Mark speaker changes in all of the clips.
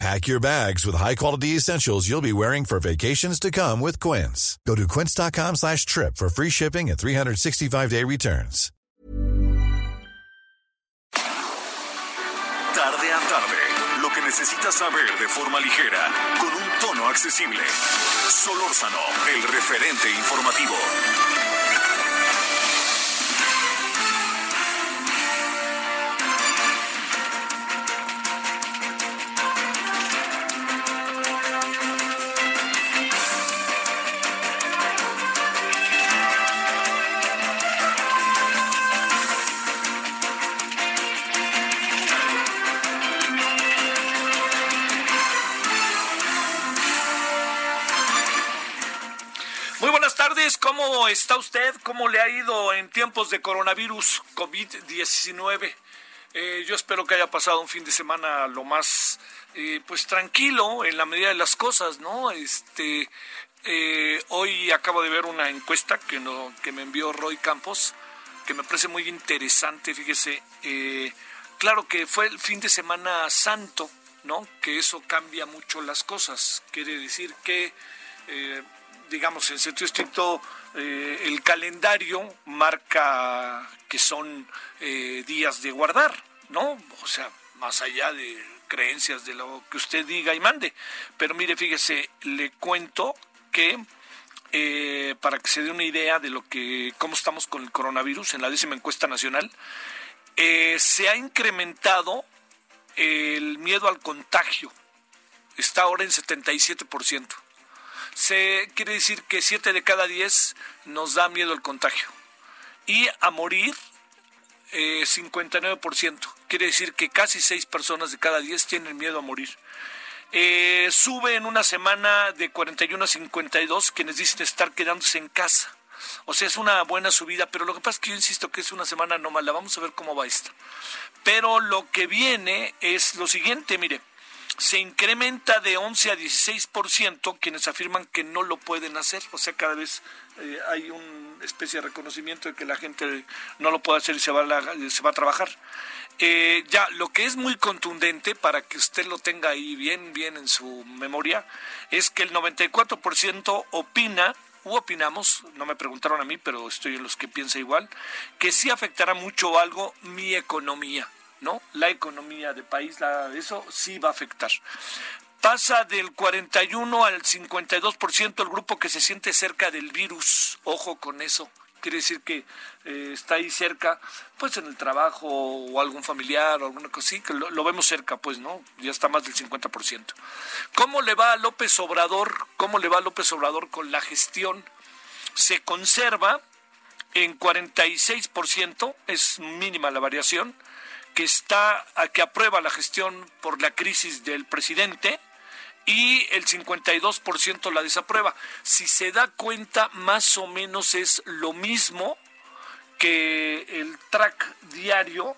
Speaker 1: Pack your bags with high-quality essentials you'll be wearing for vacations to come with Quince. Go to quince.com slash trip for free shipping and 365-day returns.
Speaker 2: Tarde a tarde, lo que necesitas saber de forma ligera, con un tono accesible. Solórzano, el referente informativo.
Speaker 3: ¿Cómo está usted? ¿Cómo le ha ido en tiempos de coronavirus COVID-19? Eh, yo espero que haya pasado un fin de semana lo más eh, pues tranquilo en la medida de las cosas, ¿no? Este eh, hoy acabo de ver una encuesta que no, que me envió Roy Campos, que me parece muy interesante, fíjese, eh, claro que fue el fin de semana santo, ¿no? Que eso cambia mucho las cosas. Quiere decir que eh, digamos, en sentido estricto, eh, el calendario marca que son eh, días de guardar, ¿no? O sea, más allá de creencias de lo que usted diga y mande. Pero mire, fíjese, le cuento que eh, para que se dé una idea de lo que, cómo estamos con el coronavirus en la décima encuesta nacional, se ha incrementado el miedo al contagio. Está ahora en 77% se quiere decir que 7 de cada 10 nos da miedo el contagio. Y a morir, eh, 59%. Quiere decir que casi 6 personas de cada 10 tienen miedo a morir. Eh, sube en una semana de 41 a 52 quienes dicen estar quedándose en casa. O sea, es una buena subida, pero lo que pasa es que yo insisto que es una semana no mala. Vamos a ver cómo va esta. Pero lo que viene es lo siguiente, mire se incrementa de 11 a 16% quienes afirman que no lo pueden hacer. O sea, cada vez eh, hay una especie de reconocimiento de que la gente no lo puede hacer y se va a, la- a trabajar. Eh, ya, lo que es muy contundente para que usted lo tenga ahí bien, bien en su memoria, es que el 94% opina, u opinamos, no me preguntaron a mí, pero estoy en los que piensa igual, que sí afectará mucho algo mi economía. ¿No? La economía del país, eso sí va a afectar. Pasa del 41 al 52% el grupo que se siente cerca del virus. Ojo con eso. Quiere decir que eh, está ahí cerca, pues en el trabajo o algún familiar o alguna cosa así, que lo, lo vemos cerca, pues, ¿no? Ya está más del 50%. ¿Cómo le va a López Obrador? ¿Cómo le va a López Obrador con la gestión? Se conserva en 46%, es mínima la variación, que está que aprueba la gestión por la crisis del presidente y el 52% la desaprueba. Si se da cuenta, más o menos es lo mismo que el track diario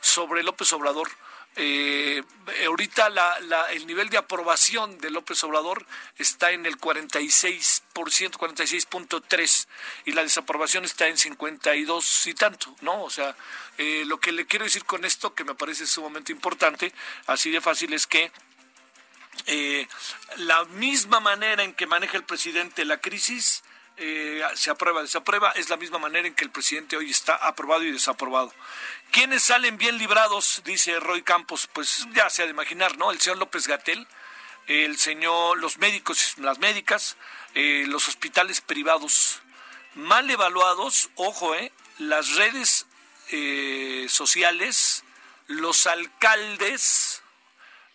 Speaker 3: sobre López Obrador. Eh, ahorita la- el nivel de aprobación de López Obrador está en el 46%, 46.3 y la desaprobación está en 52 y tanto, ¿no? O sea, eh, lo que le quiero decir con esto, que me parece sumamente importante, así de fácil, es que eh, la misma manera en que maneja el presidente la crisis, eh, se aprueba, desaprueba, es la misma manera en que el presidente hoy está aprobado y desaprobado. ¿Quiénes salen bien librados? Dice Roy Campos. Pues ya se ha de imaginar, ¿no? El señor López Gatel, el señor, los médicos y las médicas, eh, los hospitales privados mal evaluados, ojo, eh, las redes eh, sociales, los alcaldes,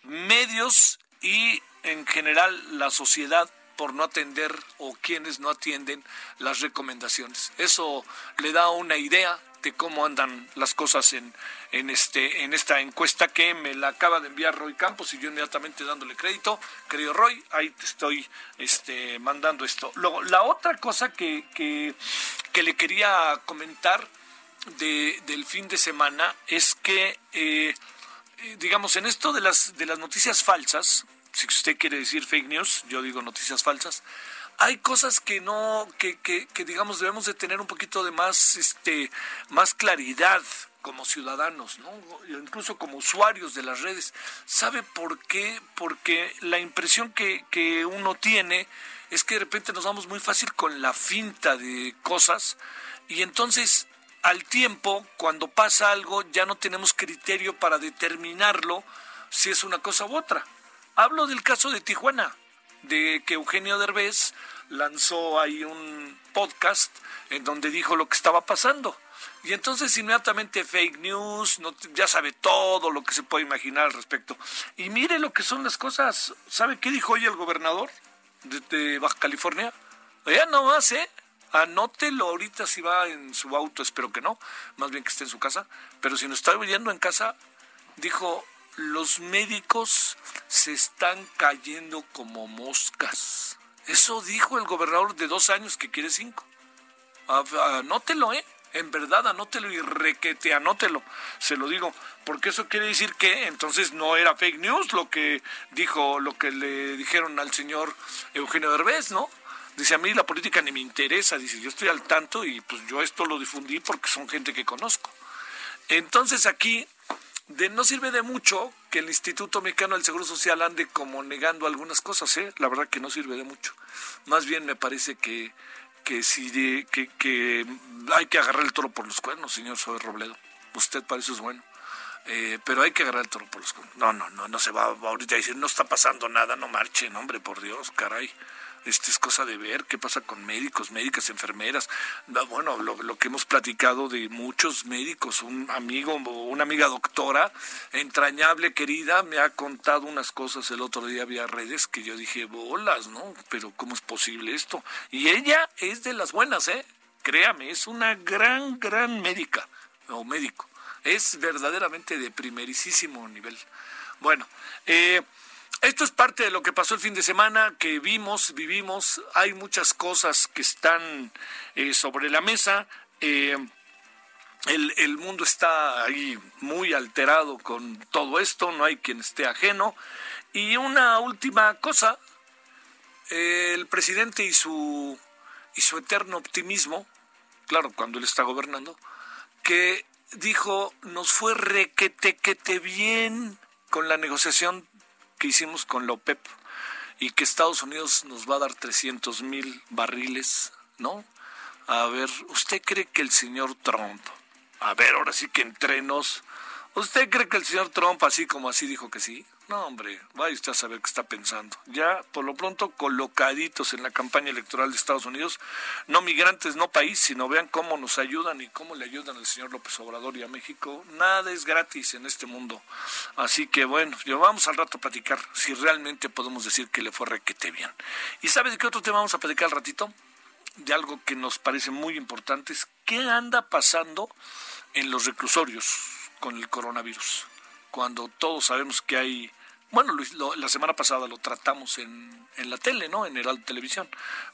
Speaker 3: medios y en general la sociedad por no atender o quienes no atienden las recomendaciones. Eso le da una idea de cómo andan las cosas en, en, este, en esta encuesta que me la acaba de enviar Roy Campos y yo inmediatamente dándole crédito. Querido Roy, ahí te estoy este, mandando esto. Luego, la otra cosa que, que, le quería comentar del fin de semana es que, eh, eh, digamos, en esto de las, de las noticias falsas, si usted quiere decir fake news, yo digo noticias falsas, hay cosas que no, que, que, que, digamos debemos de tener un poquito de más, este, más claridad como ciudadanos, ¿no? incluso como usuarios de las redes. ¿Sabe por qué? Porque la impresión que, que uno tiene es que de repente nos vamos muy fácil con la finta de cosas y entonces al tiempo, cuando pasa algo, ya no tenemos criterio para determinarlo si es una cosa u otra. Hablo del caso de Tijuana, de que Eugenio Derbez lanzó ahí un podcast en donde dijo lo que estaba pasando. Y entonces inmediatamente fake news, ya sabe todo lo que se puede imaginar al respecto. Y mire lo que son las cosas. ¿Sabe qué dijo hoy el gobernador de, Baja California? Ya no más, ¿eh? Anótelo ahorita si va en su auto, espero que no, más bien que esté en su casa. Pero si no está oyendo en casa, dijo, los médicos se están cayendo como moscas. Eso dijo el gobernador de dos años que quiere cinco. Anótelo, ¿eh? En verdad, anótelo y requete, anótelo. Se lo digo, porque eso quiere decir que entonces no era fake news lo que dijo, lo que le dijeron al señor Eugenio Derbez, ¿no? Dice, a mí la política ni me interesa, dice, yo estoy al tanto y pues yo esto lo difundí porque son gente que conozco. Entonces aquí de no sirve de mucho que el Instituto Mexicano del Seguro Social ande como negando algunas cosas, ¿eh? La verdad que no sirve de mucho. Más bien me parece que, que, si que, que hay que agarrar el toro por los cuernos, señor Sober Robledo. Usted para eso es bueno. Eh, pero hay que agarrar el toro por los cuernos. No, no, no, no se va ahorita a decir, no está pasando nada, no marchen, hombre, por Dios, caray. Este es cosa de ver qué pasa con médicos, médicas, enfermeras. Bueno, lo, que hemos platicado de muchos médicos, un amigo, una amiga doctora, entrañable, querida, me ha contado unas cosas el otro día vía redes que yo dije, bolas, ¿no? Pero ¿cómo es posible esto? Y ella es de las buenas, ¿eh? Créame, es una gran, gran médica o médico. Es verdaderamente de primerísimo nivel. Bueno, eh, esto es parte de lo que pasó el fin de semana, que vimos, vivimos. Hay muchas cosas que están eh, sobre la mesa. Eh, el, mundo está ahí muy alterado con todo esto, no hay quien esté ajeno. Y una última cosa, el presidente y su, y su eterno optimismo, claro, cuando él está gobernando, que dijo, nos fue requetequete bien con la negociación hicimos con la OPEP y que Estados Unidos nos va a dar 300 mil barriles, ¿no? A ver, ¿usted cree que el señor Trump, a ver, ahora sí que entre nos, ¿usted cree que el señor Trump así como así dijo que sí? No, hombre, vaya usted a saber qué está pensando. Ya, por lo pronto, colocaditos en la campaña electoral de Estados Unidos, no migrantes, no país, sino vean cómo nos ayudan y cómo le ayudan al señor López Obrador y a México. Nada es gratis en este mundo. Así que bueno, yo vamos al rato a platicar si realmente podemos decir que le fue requete bien. ¿Y sabe de qué otro tema vamos a platicar al ratito? De algo que nos parece muy importante, es qué anda pasando en los reclusorios con el coronavirus cuando todos sabemos que hay, bueno, la semana pasada lo tratamos en, en la tele, ¿no? En el Televisión,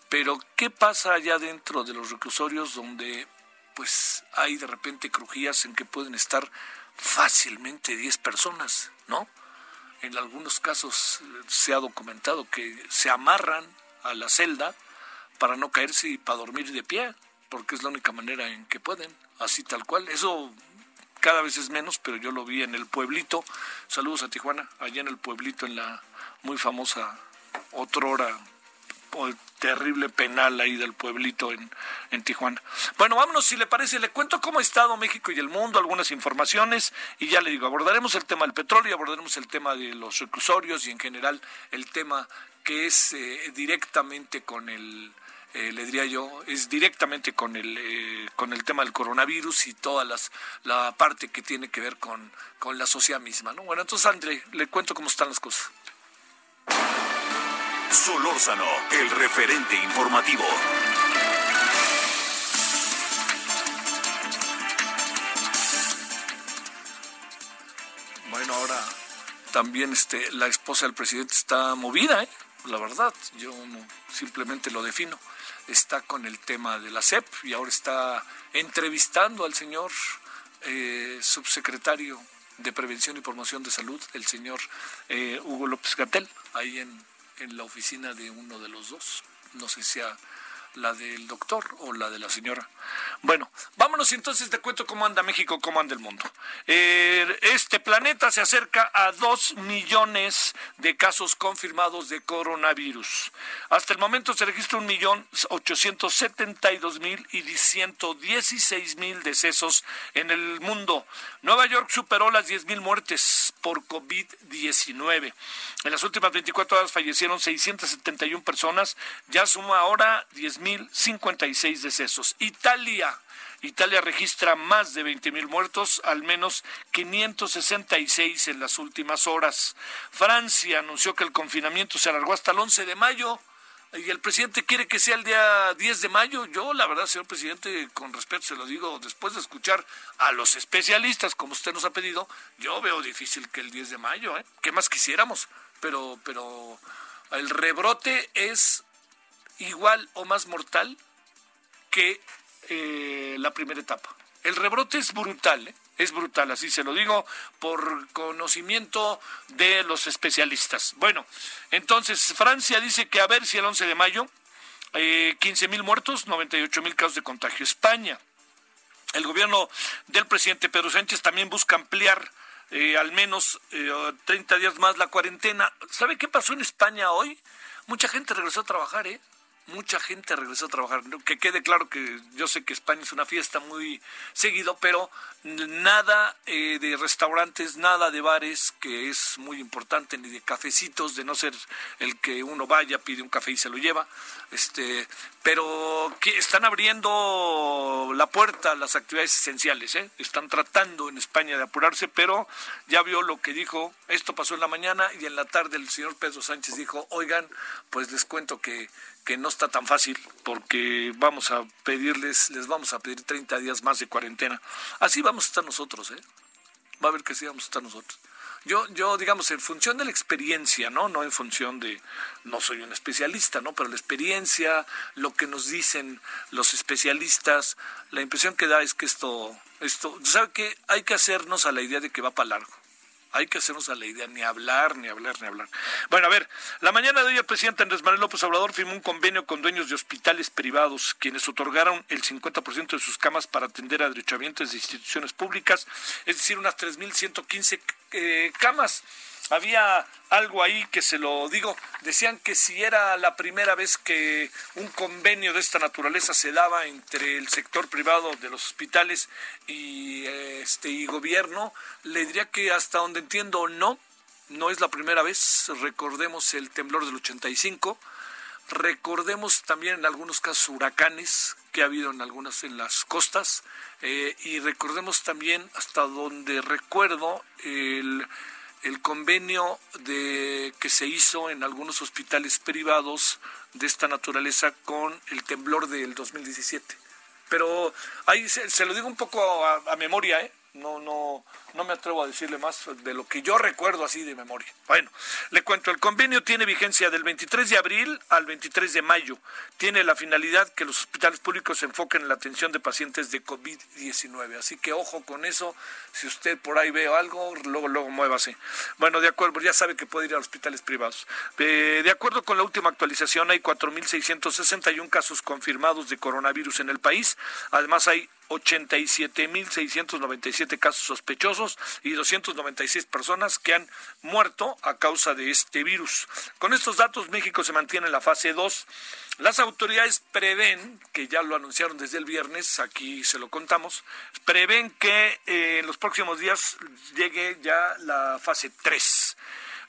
Speaker 3: pero ¿qué pasa allá dentro de los reclusorios donde pues hay de repente crujías en que pueden estar fácilmente 10 personas, ¿no? En algunos casos eh, se ha documentado que se amarran a la celda para no caerse y para dormir de pie, porque es la única manera en que pueden, así tal cual. Eso cada vez es menos, pero yo lo vi en el pueblito. Saludos a Tijuana, allá en el pueblito, en la muy famosa otrora terrible penal ahí del pueblito en, en Tijuana. Bueno, vámonos, si le parece, le cuento cómo ha estado México y el mundo, algunas informaciones, y ya le digo, abordaremos el tema del petróleo, y abordaremos el tema de los reclusorios y en general el tema que es eh, directamente con el eh, le diría yo, es directamente con el, eh, con el tema del coronavirus y toda las, la parte que tiene que ver con, con la sociedad misma. ¿no? Bueno, entonces, André, le cuento cómo están las cosas.
Speaker 2: Solórzano, el referente informativo.
Speaker 3: Bueno, ahora también este, la esposa del presidente está movida, ¿eh? La verdad, yo simplemente lo defino está con el tema de la CEP y ahora está entrevistando al señor eh, subsecretario de Prevención y Promoción de Salud, el señor eh, Hugo López Gatel, ahí en, en la oficina de uno de los dos. No sé si sea la del doctor o la de la señora. Bueno, vámonos entonces, te cuento cómo anda México, cómo anda el mundo. Eh, este planeta se acerca a dos millones de casos confirmados de coronavirus. Hasta el momento se registra un millón ochocientos setenta y dos mil y ciento dieciséis mil decesos en el mundo. Nueva York superó las diez mil muertes por COVID-19. En las últimas 24 horas fallecieron 671 personas, ya suma ahora 10.056 decesos. Italia. Italia registra más de 20.000 muertos, al menos 566 en las últimas horas. Francia anunció que el confinamiento se alargó hasta el 11 de mayo y el presidente quiere que sea el día 10 de mayo. Yo, la verdad, señor presidente, con respeto se lo digo, después de escuchar a los especialistas, como usted nos ha pedido, yo veo difícil que el 10 de mayo, ¿eh? ¿Qué más quisiéramos? Pero, pero el rebrote es igual o más mortal que eh, la primera etapa. El rebrote es brutal, ¿eh? es brutal, así se lo digo por conocimiento de los especialistas. Bueno, entonces Francia dice que a ver si el 11 de mayo, eh, 15 mil muertos, 98 mil casos de contagio. España, el gobierno del presidente Pedro Sánchez también busca ampliar eh, al menos 30 días más la cuarentena. ¿Sabe qué pasó en España hoy? Mucha gente regresó a trabajar, ¿eh? Mucha gente regresó a trabajar. Que quede claro que yo sé que España es una fiesta muy seguido, pero nada eh, de restaurantes, nada de bares, que es muy importante, ni de cafecitos, de no ser el que uno vaya, pide un café y se lo lleva. Este, pero que están abriendo la puerta a las actividades esenciales, ¿eh? están tratando en España de apurarse, pero ya vio lo que dijo, esto pasó en la mañana y en la tarde el señor Pedro Sánchez dijo, oigan, pues les cuento que que no está tan fácil porque vamos a pedirles, les vamos a pedir 30 días más de cuarentena. Así vamos a estar nosotros, ¿eh? Va a ver que sí vamos a estar nosotros. Yo, yo, digamos, en función de la experiencia, ¿no? No en función de, no soy un especialista, ¿no? Pero la experiencia, lo que nos dicen los especialistas, la impresión que da es que esto, esto, ¿sabe qué? Hay que hacernos a la idea de que va para largo. Hay que hacernos a la idea, ni hablar, ni hablar, ni hablar. Bueno, a ver, la mañana de hoy el presidente Andrés Manuel López Obrador firmó un convenio con dueños de hospitales privados, quienes otorgaron el 50% de sus camas para atender a derechamientos de instituciones públicas, es decir, unas 3.115 eh, camas había algo ahí que se lo digo, decían que si era la primera vez que un convenio de esta naturaleza se daba entre el sector privado de los hospitales y este y gobierno, le diría que hasta donde entiendo no, no es la primera vez, recordemos el temblor del 85, recordemos también en algunos casos huracanes que ha habido en algunas en las costas eh, y recordemos también hasta donde recuerdo el el convenio de que se hizo en algunos hospitales privados de esta naturaleza con el temblor del 2017. Pero ahí se, lo digo un poco a, a memoria, ¿eh? No, no, no me atrevo a decirle más de lo que yo recuerdo así de memoria. Bueno, le cuento, el convenio tiene vigencia del 23 de abril al 23 de mayo. Tiene la finalidad que los hospitales públicos se enfoquen en la atención de pacientes de COVID-19. Así que ojo con eso, si usted por ahí ve algo, luego, luego muévase. Bueno, de acuerdo, ya sabe que puede ir a hospitales privados. Eh, de acuerdo con la última actualización, hay 4.661 casos confirmados de coronavirus en el país. Además, hay 87.697 casos sospechosos y 296 personas que han muerto a causa de este virus. Con estos datos, México se mantiene en la fase 2. Las autoridades prevén, que ya lo anunciaron desde el viernes, aquí se lo contamos, prevén que eh, en los próximos días llegue ya la fase 3.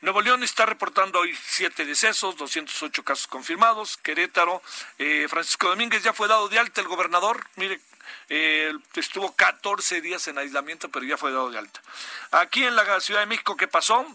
Speaker 3: Nuevo León está reportando hoy siete decesos, 208 casos confirmados. Querétaro, eh, Francisco Domínguez ya fue dado de alta el gobernador. Mire, eh, estuvo 14 días en aislamiento, pero ya fue dado de alta. Aquí en la Ciudad de México, ¿qué pasó?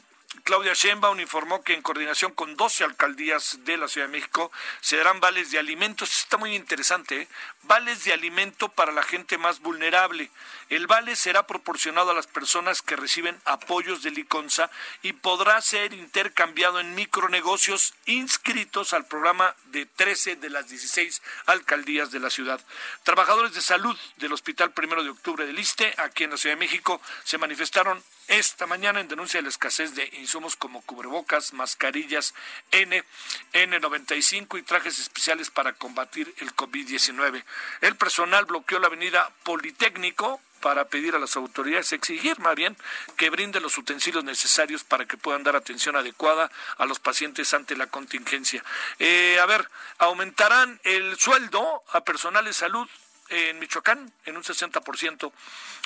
Speaker 3: Claudia Sheinbaum informó que en coordinación con 12 alcaldías de la Ciudad de México se darán vales de alimentos. Está muy interesante, ¿eh? vales de alimento para la gente más vulnerable. El vale será proporcionado a las personas que reciben apoyos de Liconza y podrá ser intercambiado en micronegocios inscritos al programa de 13 de las 16 alcaldías de la ciudad. Trabajadores de salud del Hospital Primero de Octubre del Iste, aquí en la Ciudad de México, se manifestaron esta mañana en denuncia de la escasez de insumos como cubrebocas, mascarillas N, N95 y trajes especiales para combatir el COVID-19. El personal bloqueó la avenida Politécnico para pedir a las autoridades, exigir más bien que brinden los utensilios necesarios para que puedan dar atención adecuada a los pacientes ante la contingencia. Eh, a ver, aumentarán el sueldo a personal de salud en Michoacán en un 60%.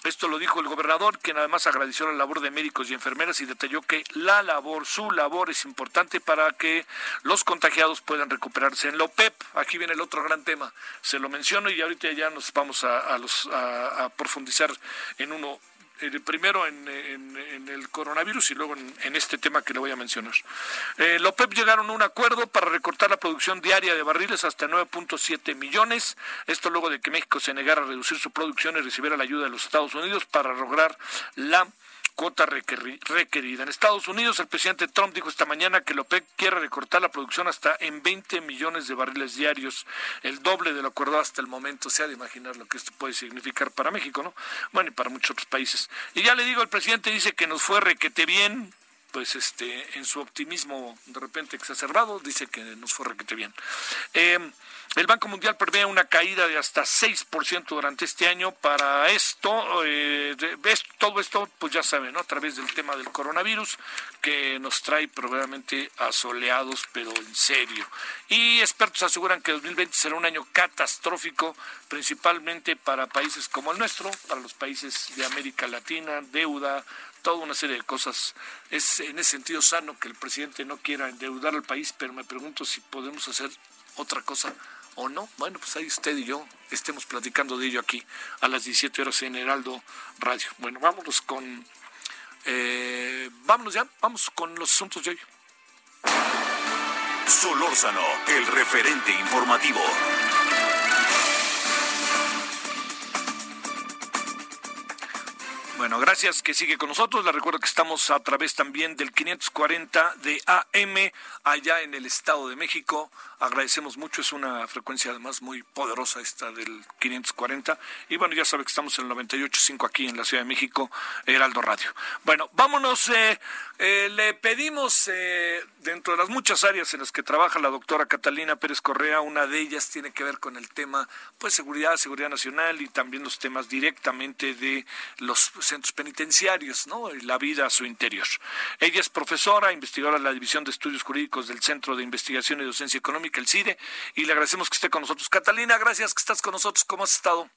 Speaker 3: Esto lo dijo el gobernador, quien además agradeció la labor de médicos y enfermeras y detalló que la labor, su labor es importante para que los contagiados puedan recuperarse. En la OPEP, aquí viene el otro gran tema, se lo menciono y ahorita ya nos vamos a, los, a profundizar en uno eh, primero en, el coronavirus y luego en, este tema que le voy a mencionar. Eh, la OPEP llegaron a un acuerdo para recortar la producción diaria de barriles hasta 9.7 millones. Esto luego de que México se negara a reducir su producción y recibiera la ayuda de los Estados Unidos para lograr la cuota requerida. En Estados Unidos, el presidente Trump dijo esta mañana que la quiere recortar la producción hasta en 20 millones de barriles diarios, el doble de lo acordado hasta el momento. Se ha de imaginar lo que esto puede significar para México, ¿no? Bueno, y para muchos otros países. Y ya le digo, el presidente dice que nos fue requete bien, pues este, en su optimismo de repente exacerbado, dice que nos fue requete bien. Eh, el Banco Mundial prevé una caída de hasta 6% durante este año. Para esto, eh, todo esto, pues ya saben, ¿no? a través del tema del coronavirus, que nos trae probablemente asoleados, pero en serio. Y expertos aseguran que 2020 será un año catastrófico, principalmente para países como el nuestro, para los países de América Latina, deuda, toda una serie de cosas. Es en ese sentido sano que el presidente no quiera endeudar al país, pero me pregunto si podemos hacer otra cosa o no. Bueno, pues ahí usted y yo estemos platicando de ello aquí a las 17 horas en Heraldo Radio. Bueno, vámonos con... Eh, vámonos ya, vamos con los asuntos de hoy.
Speaker 2: Solórzano, el referente informativo.
Speaker 3: Bueno, gracias que sigue con nosotros. Le recuerdo que estamos a través también del 540 de AM allá en el Estado de México. Agradecemos mucho, es una frecuencia además muy poderosa esta del 540. Y bueno, ya sabe que estamos en el 98.5 aquí en la Ciudad de México, Heraldo Radio. Bueno, vámonos. Eh, eh, le pedimos, eh, dentro de las muchas áreas en las que trabaja la doctora Catalina Pérez Correa, una de ellas tiene que ver con el tema, pues, seguridad, seguridad nacional y también los temas directamente de los centros penitenciarios, ¿no? La vida a su interior. Ella es profesora, investigadora de la División de Estudios Jurídicos del Centro de Investigación y Docencia Económica, el CIDE, y le agradecemos que esté con nosotros. Catalina, gracias que estás con nosotros. ¿Cómo has estado?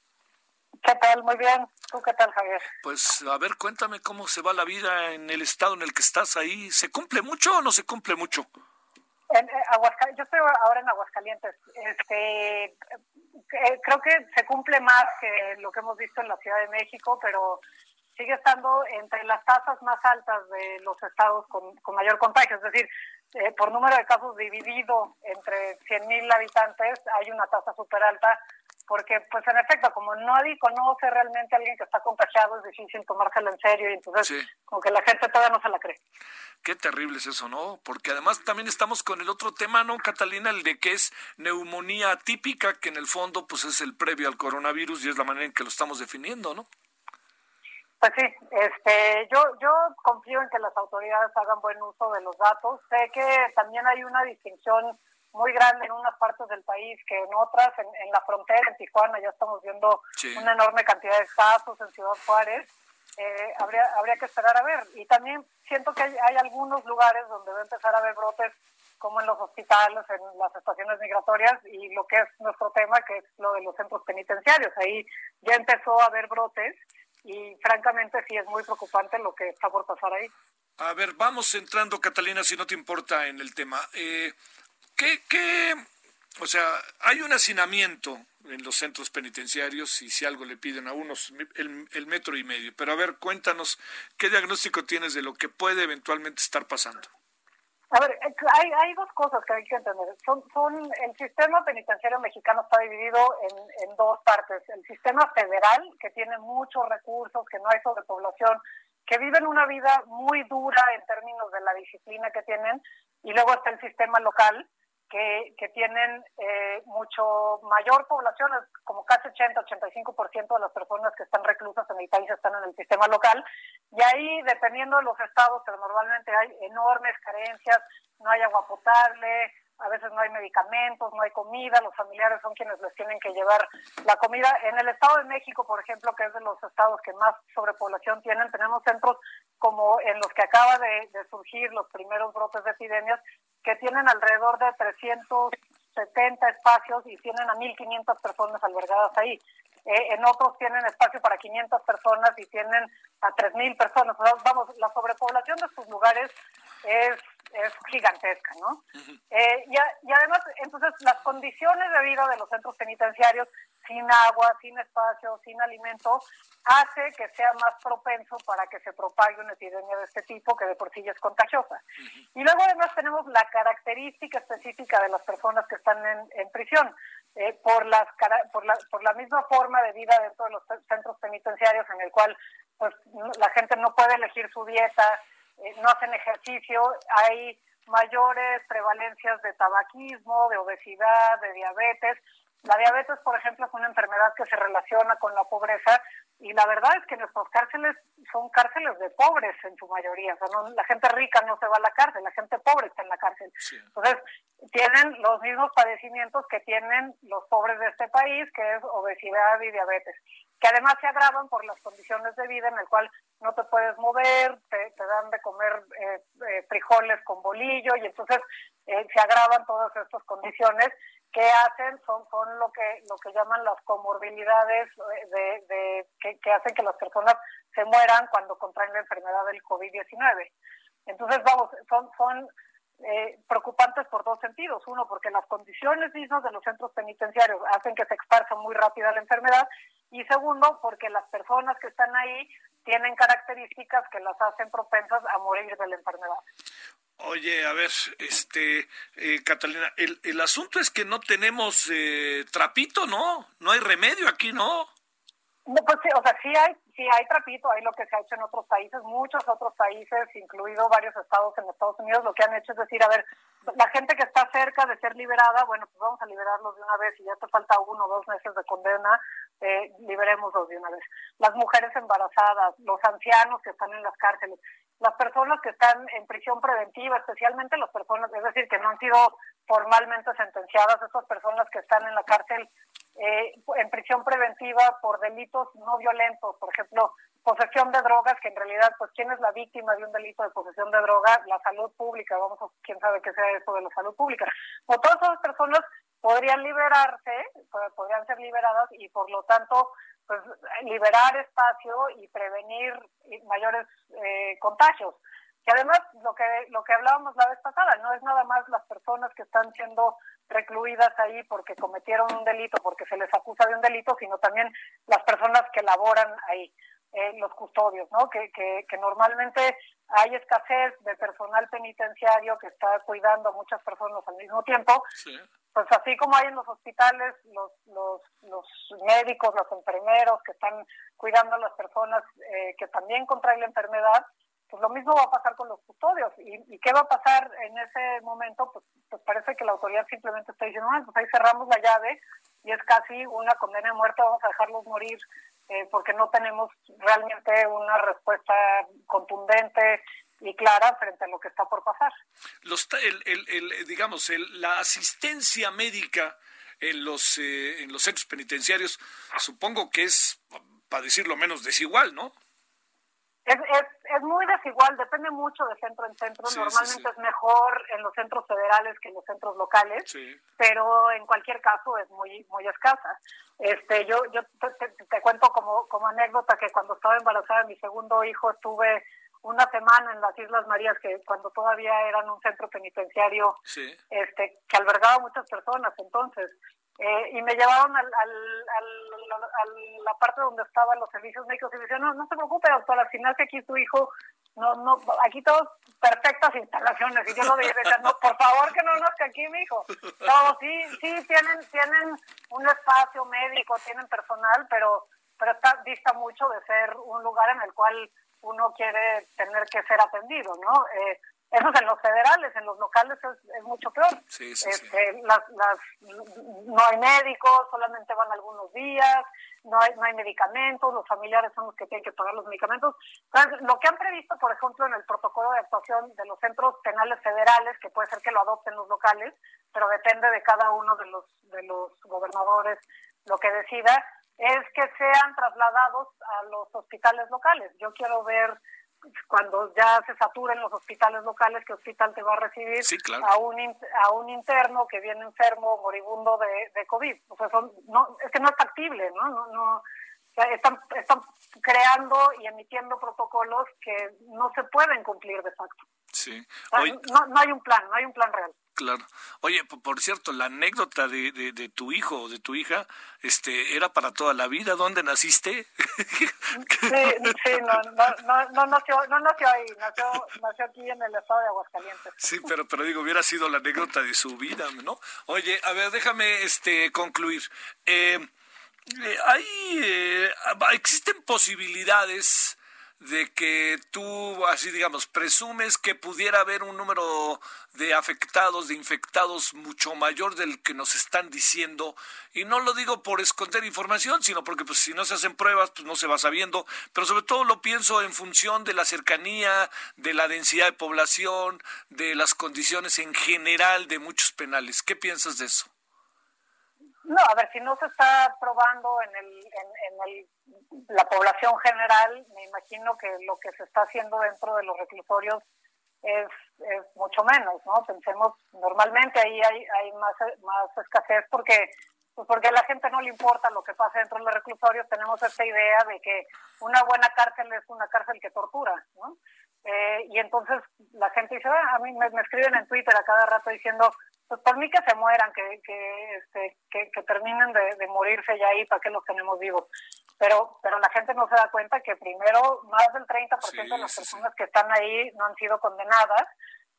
Speaker 4: ¿Qué tal? Muy bien. ¿Tú qué tal, Javier?
Speaker 3: Pues, a ver, cuéntame cómo se va la vida en el estado en el que estás ahí. ¿Se cumple mucho o no se cumple mucho?
Speaker 4: En, eh, yo estoy ahora en Aguascalientes. Este, eh, creo que se cumple más que lo que hemos visto en la Ciudad de México, pero sigue estando entre las tasas más altas de los estados con, mayor contagio. Es decir, eh, por número de casos dividido entre 100.000 habitantes, hay una tasa súper alta, porque, pues en efecto, como nadie conoce realmente a alguien que está contagiado, es difícil tomárselo en serio y entonces, como que la gente todavía no se la cree.
Speaker 3: Qué terrible es eso, ¿no? Porque además también estamos con el otro tema, ¿no, Catalina? El de que es neumonía atípica, que en el fondo, pues es el previo al coronavirus y es la manera en que lo estamos definiendo, ¿no?
Speaker 4: Pues sí, este, yo, yo confío en que las autoridades hagan buen uso de los datos. Sé que también hay una distinción muy grande en unas partes del país que en otras, en, la frontera, en Tijuana, ya estamos viendo una enorme cantidad de casos en Ciudad Juárez. Eh, habría, habría que esperar a ver. Y también siento que hay, hay algunos lugares donde va a empezar a haber brotes como en los hospitales, en las estaciones migratorias y lo que es nuestro tema, que es lo de los centros penitenciarios. Ahí ya empezó a haber brotes y francamente sí es muy preocupante lo que está por pasar ahí.
Speaker 3: A ver, vamos entrando, Catalina, si no te importa, en el tema. Eh, ¿qué, qué, O sea, hay un hacinamiento en los centros penitenciarios y si algo le piden a unos, el, metro y medio. Pero a ver, cuéntanos, ¿qué diagnóstico tienes de lo que puede eventualmente estar pasando?
Speaker 4: A ver, hay, hay dos cosas que hay que entender. Son, son, el sistema penitenciario mexicano está dividido en, en dos partes. El sistema federal, que tiene muchos recursos, que no hay sobrepoblación, que viven una vida muy dura en términos de la disciplina que tienen, y luego está el sistema local, que, que tienen eh, mucho mayor población, como casi 80-85% de las personas que están reclusas en el país están en el sistema local, y ahí, dependiendo de los estados, pero normalmente hay enormes carencias, no hay agua potable, a veces no hay medicamentos, no hay comida, los familiares son quienes les tienen que llevar la comida. En el Estado de México, por ejemplo, que es de los estados que más sobrepoblación tienen, tenemos centros como en los que acaba de, surgir los primeros brotes de epidemias, que tienen alrededor de 370 espacios y tienen a 1.500 personas albergadas ahí. Eh, en otros tienen espacio para 500 personas y tienen a 3.000 personas. vamos, la sobrepoblación de estos lugares es es gigantesca, ¿no? eh, y, y, además, entonces, las condiciones de vida de los centros penitenciarios, sin agua, sin espacio, sin alimento, hace que sea más propenso para que se propague una epidemia de este tipo, que de por sí ya es contagiosa. Y luego, además, tenemos la característica específica de las personas que están en, en prisión. Eh, por, las, por, la, por la misma forma de vida dentro de los centros penitenciarios en el cual pues la gente no puede elegir su dieta, eh, no hacen ejercicio, hay mayores prevalencias de tabaquismo, de obesidad, de diabetes. La diabetes, por ejemplo, es una enfermedad que se relaciona con la pobreza y la verdad es que nuestros cárceles son cárceles de pobres en su mayoría. O sea, la gente rica no se va a la cárcel, la gente pobre está en la cárcel. Entonces, tienen los mismos padecimientos que tienen los pobres de este país, que es obesidad y diabetes que además se agravan por las condiciones de vida en el cual no te puedes mover, te, dan de comer eh, eh, frijoles con bolillo y entonces eh, se agravan todas estas condiciones que hacen son son lo que lo que llaman las comorbilidades de, de que, hacen que las personas se mueran cuando contraen la enfermedad del COVID-19. Entonces, vamos, son son eh, preocupantes por dos sentidos. Uno, porque las condiciones mismas de los centros penitenciarios hacen que se exparsa muy rápida la enfermedad. Y segundo, porque las personas que están ahí tienen características que las hacen propensas a morir de la enfermedad.
Speaker 3: Oye, a ver, este, eh, Catalina, el, el asunto es que no tenemos eh, trapito, ¿no? No hay remedio aquí, ¿no?
Speaker 4: No, pues sí, o sea, sí hay, sí hay trapito, hay lo que se ha hecho en otros países, muchos otros países, incluido varios estados en Estados Unidos, lo que han hecho es decir, a ver, la gente que está cerca de ser liberada, bueno, pues vamos a liberarlos de una vez y ya te falta uno o dos meses de condena, eh, liberémoslos de una vez. Las mujeres embarazadas, los ancianos que están en las cárceles, las personas que están en prisión preventiva, especialmente las personas, es decir, que no han sido formalmente sentenciadas, esas personas que están en la cárcel eh, en prisión preventiva por delitos no violentos, por ejemplo, posesión de drogas, que en realidad, pues, ¿quién es la víctima de un delito de posesión de drogas? La salud pública, vamos a, quién sabe qué sea eso de la salud pública. O todas esas personas podrían liberarse, podrían ser liberadas y por lo tanto, pues, liberar espacio y prevenir mayores eh, contagios. Y además, lo que, lo que hablábamos la vez pasada, no es nada más las personas que están siendo recluidas ahí porque cometieron un delito, porque se les acusa de un delito, sino también las personas que laboran ahí, eh, los custodios, ¿no? Que, que, que normalmente hay escasez de personal penitenciario que está cuidando a muchas personas al mismo tiempo. Pues así como hay en los hospitales los, los, los médicos, los enfermeros que están cuidando a las personas eh, que también contraen la enfermedad, pues lo mismo va a pasar con los custodios. ¿Y, qué va a pasar en ese momento? Pues, pues parece que la autoridad simplemente está diciendo, ah, pues ahí cerramos la llave y es casi una condena de muerte, vamos a dejarlos morir eh, porque no tenemos realmente una respuesta contundente y clara frente a lo que está por pasar.
Speaker 3: Los, el, el, digamos, la asistencia médica en los, eh, en los centros penitenciarios, supongo que es, para decirlo menos, desigual, ¿no?
Speaker 4: Es, es, es muy desigual, depende mucho de centro en centro. Normalmente es mejor en los centros federales que en los centros locales, pero en cualquier caso es muy muy escasa. Este, yo yo te, te, cuento como como anécdota que cuando estaba embarazada de mi segundo hijo estuve una semana en las Islas Marías, que cuando todavía eran un centro penitenciario este, que albergaba muchas personas entonces. Eh, y me llevaron al, a la parte donde estaban los servicios médicos y me decían, no, no se preocupe, doctor, al final que aquí su hijo, no, no, aquí todos perfectas instalaciones. Y yo lo dije, no, por favor que no nazca aquí mi hijo. No, sí, sí, tienen, tienen un espacio médico, tienen personal, pero, pero está, dista mucho de ser un lugar en el cual uno quiere tener que ser atendido, ¿no? Eh, eso es en los federales, en los locales es, mucho peor. este, Las, las, no hay médicos, solamente van algunos días, no hay, no hay medicamentos, los familiares son los que tienen que pagar los medicamentos. Entonces, lo que han previsto, por ejemplo, en el protocolo de actuación de los centros penales federales, que puede ser que lo adopten los locales, pero depende de cada uno de los, de los gobernadores lo que decida, es que sean trasladados a los hospitales locales. Yo quiero ver cuando ya se saturen los hospitales locales, ¿qué hospital te va a recibir a, un, a un interno que viene enfermo, moribundo de, de COVID? O sea, no, es que no es factible, ¿no? no, no están, están creando y emitiendo protocolos que no se pueden cumplir de facto.
Speaker 3: Sí.
Speaker 4: no, no hay un plan, no hay un plan real.
Speaker 3: Claro. Oye, por cierto, la anécdota de, de, tu hijo o de tu hija, este, era para toda la vida. ¿Dónde naciste?
Speaker 4: Sí, sí, no, no, no, nació, no nació ahí, nació, nació aquí en el estado de Aguascalientes.
Speaker 3: Sí, pero, pero digo, hubiera sido la anécdota de su vida, ¿no? Oye, a ver, déjame, este, concluir. Eh, eh hay, eh, existen posibilidades de que tú, así digamos, presumes que pudiera haber un número de afectados, de infectados mucho mayor del que nos están diciendo. Y no lo digo por esconder información, sino porque pues, si no se hacen pruebas, pues no se va sabiendo. Pero sobre todo lo pienso en función de la cercanía, de la densidad de población, de las condiciones en general de muchos penales. ¿Qué piensas de eso?
Speaker 4: No, a ver, si no se está probando en, el, en, el, la población general, me imagino que lo que se está haciendo dentro de los reclusorios es, es mucho menos, ¿no? Pensemos, normalmente ahí hay, hay más, más escasez porque pues porque a la gente no le importa lo que pasa dentro de los reclusorios, tenemos esta idea de que una buena cárcel es una cárcel que tortura, ¿no? Eh, y entonces la gente dice, ah, a mí me, me, escriben en Twitter a cada rato diciendo, pues por mí que se mueran, que, que, este, que, terminen de, morirse ya ahí, ¿para que los tenemos vivos? Pero, pero la gente no se da cuenta que primero más del 30% de las personas que están ahí no han sido condenadas,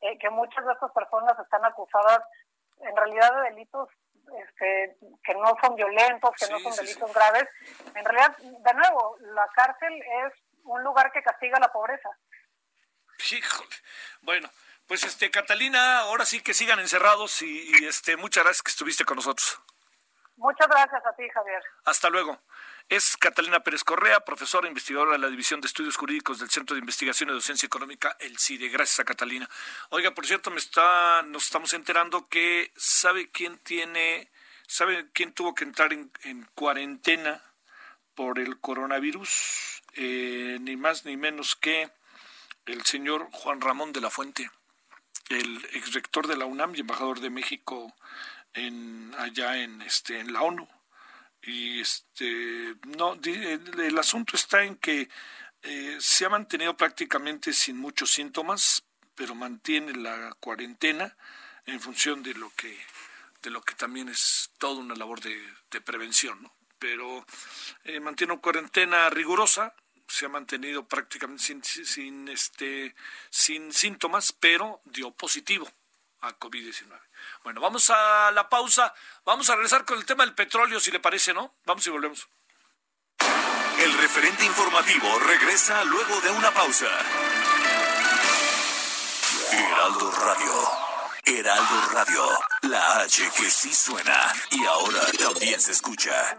Speaker 4: eh, que muchas de estas personas están acusadas en realidad de delitos este, que no son violentos, que no son delitos graves. En realidad, de nuevo, la cárcel es un lugar que castiga la pobreza.
Speaker 3: Híjole. Bueno, pues este, Catalina, ahora sí que sigan encerrados y, este, muchas gracias que estuviste con nosotros.
Speaker 4: Muchas gracias a ti, Javier.
Speaker 3: Hasta luego. Es Catalina Pérez Correa, profesora investigadora de la División de Estudios Jurídicos del Centro de Investigación y Docencia Económica, el CIDE. Gracias a Catalina. Oiga, por cierto, me está, nos estamos enterando que sabe quién tiene, sabe quién tuvo que entrar en, cuarentena por el coronavirus, eh, ni más ni menos que el señor Juan Ramón de la Fuente el exrector de la UNAM y embajador de México en allá en este en la ONU. Y este no el, asunto está en que eh, se ha mantenido prácticamente sin muchos síntomas pero mantiene la cuarentena en función de lo que de lo que también es toda una labor de, prevención pero eh, mantiene una cuarentena rigurosa se ha mantenido prácticamente sin, este, sin síntomas, pero dio positivo a COVID-19. Bueno, vamos a la pausa. Vamos a regresar con el tema del petróleo, si le parece, ¿no? Vamos y volvemos.
Speaker 2: El referente informativo regresa luego de una pausa. Heraldo Radio. Heraldo Radio. La H que sí suena y ahora también se escucha.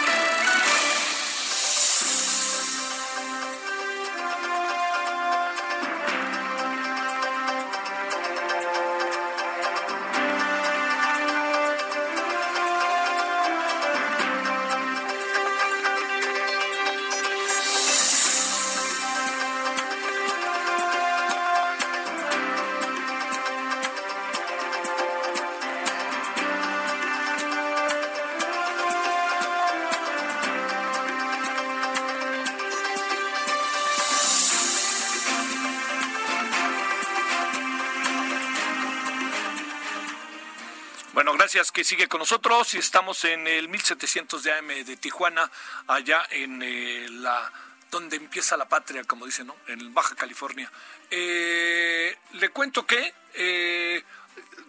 Speaker 3: Que sigue con nosotros y estamos en el 1700 de AM de Tijuana, allá en eh, la donde empieza la patria, como dicen, ¿no? En Baja California. Eh, le cuento que eh,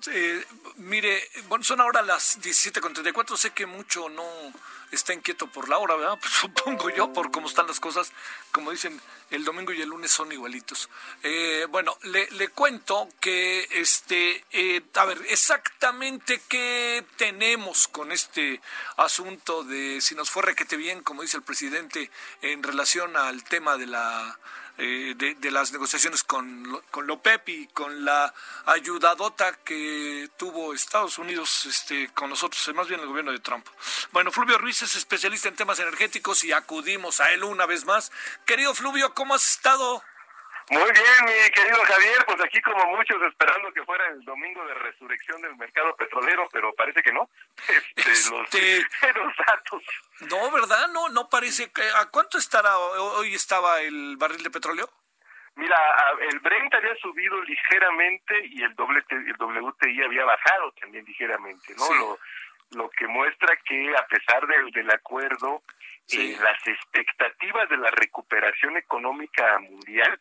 Speaker 3: eh, mire, bueno, son ahora las 17.34, sé que mucho no está inquieto por la hora, ¿verdad? Pues supongo yo, por cómo están las cosas, como dicen, el domingo y el lunes son igualitos. Eh, bueno, le, le, cuento que, este, eh, a ver, exactamente qué tenemos con este asunto de si nos fue requete bien, como dice el presidente, en relación al tema de la eh, de, las negociaciones con, con Lopep y con la ayudadota que tuvo Estados Unidos este, con nosotros, más bien el gobierno de Trump. Bueno, Fluvio Ruiz es especialista en temas energéticos y acudimos a él una vez más. Querido Fluvio, ¿cómo has estado?
Speaker 5: Muy bien, mi querido Javier, pues aquí como muchos esperando que fuera el domingo de resurrección del mercado petrolero, pero parece que no. Este, este los, datos.
Speaker 3: No, ¿verdad? No, no parece que... ¿A cuánto estará hoy estaba el barril de petróleo?
Speaker 5: Mira, el Brent había subido ligeramente y el, WTI había bajado también ligeramente, ¿no? Lo, lo que muestra que a pesar del, del acuerdo, eh, las expectativas de la recuperación económica mundial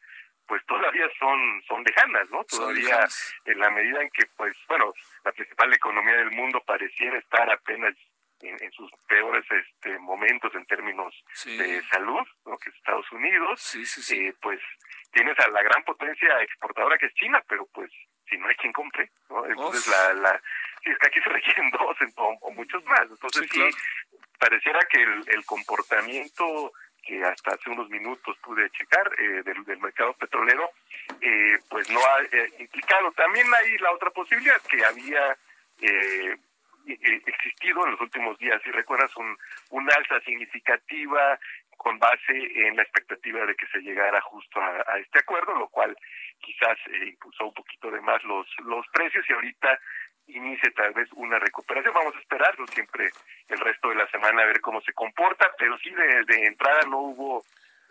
Speaker 5: pues todavía son son lejanas, ¿no? Todavía en la medida en que pues bueno, la principal economía del mundo pareciera estar apenas en, sus peores este momentos en términos de salud, ¿no? que es Estados Unidos, eh, pues tienes a la gran potencia exportadora que es China, pero pues si no hay quien compre, ¿no? Entonces la, la sí, es que aquí se requieren dos o, muchos más. Entonces sí, pareciera que el, el comportamiento que hasta hace unos minutos pude checar eh, del, mercado petrolero, eh, pues no ha eh, implicado. También hay la otra posibilidad que había existido en los últimos días. Si recuerdas, un, un alza significativa con base en la expectativa de que se llegara justo a, a este acuerdo, lo cual quizás impulsó un poquito de más los, los precios y ahorita inicie tal vez una recuperación. Vamos a esperarlo siempre el resto de la semana a ver cómo se comporta, pero sí de, entrada no hubo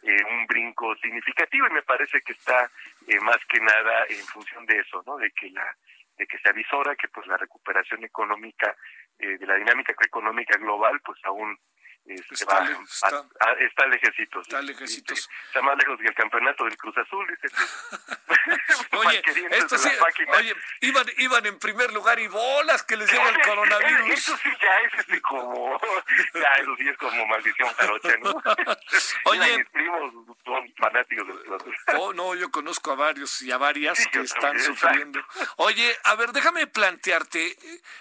Speaker 5: eh, un brinco significativo y me parece que está eh, más que nada en función de eso, ¿no? De que la de que se avisora que pues la recuperación económica eh, de la dinámica económica global pues aún este, está, va, está, está, lejecitos.
Speaker 3: Está lejecitos.
Speaker 5: Está más lejos que el campeonato del Cruz Azul.
Speaker 3: oye, esto sí, oye iban, iban en primer lugar y bolas que les lleva el coronavirus.
Speaker 5: Eso sí ya es este como, ya eso sí es como maldición jarocha, ¿no?
Speaker 3: oye.
Speaker 5: mis primos son fanáticos de los
Speaker 3: Oh, no, yo conozco a varios y a varias que están sufriendo. Oye, a ver, déjame plantearte.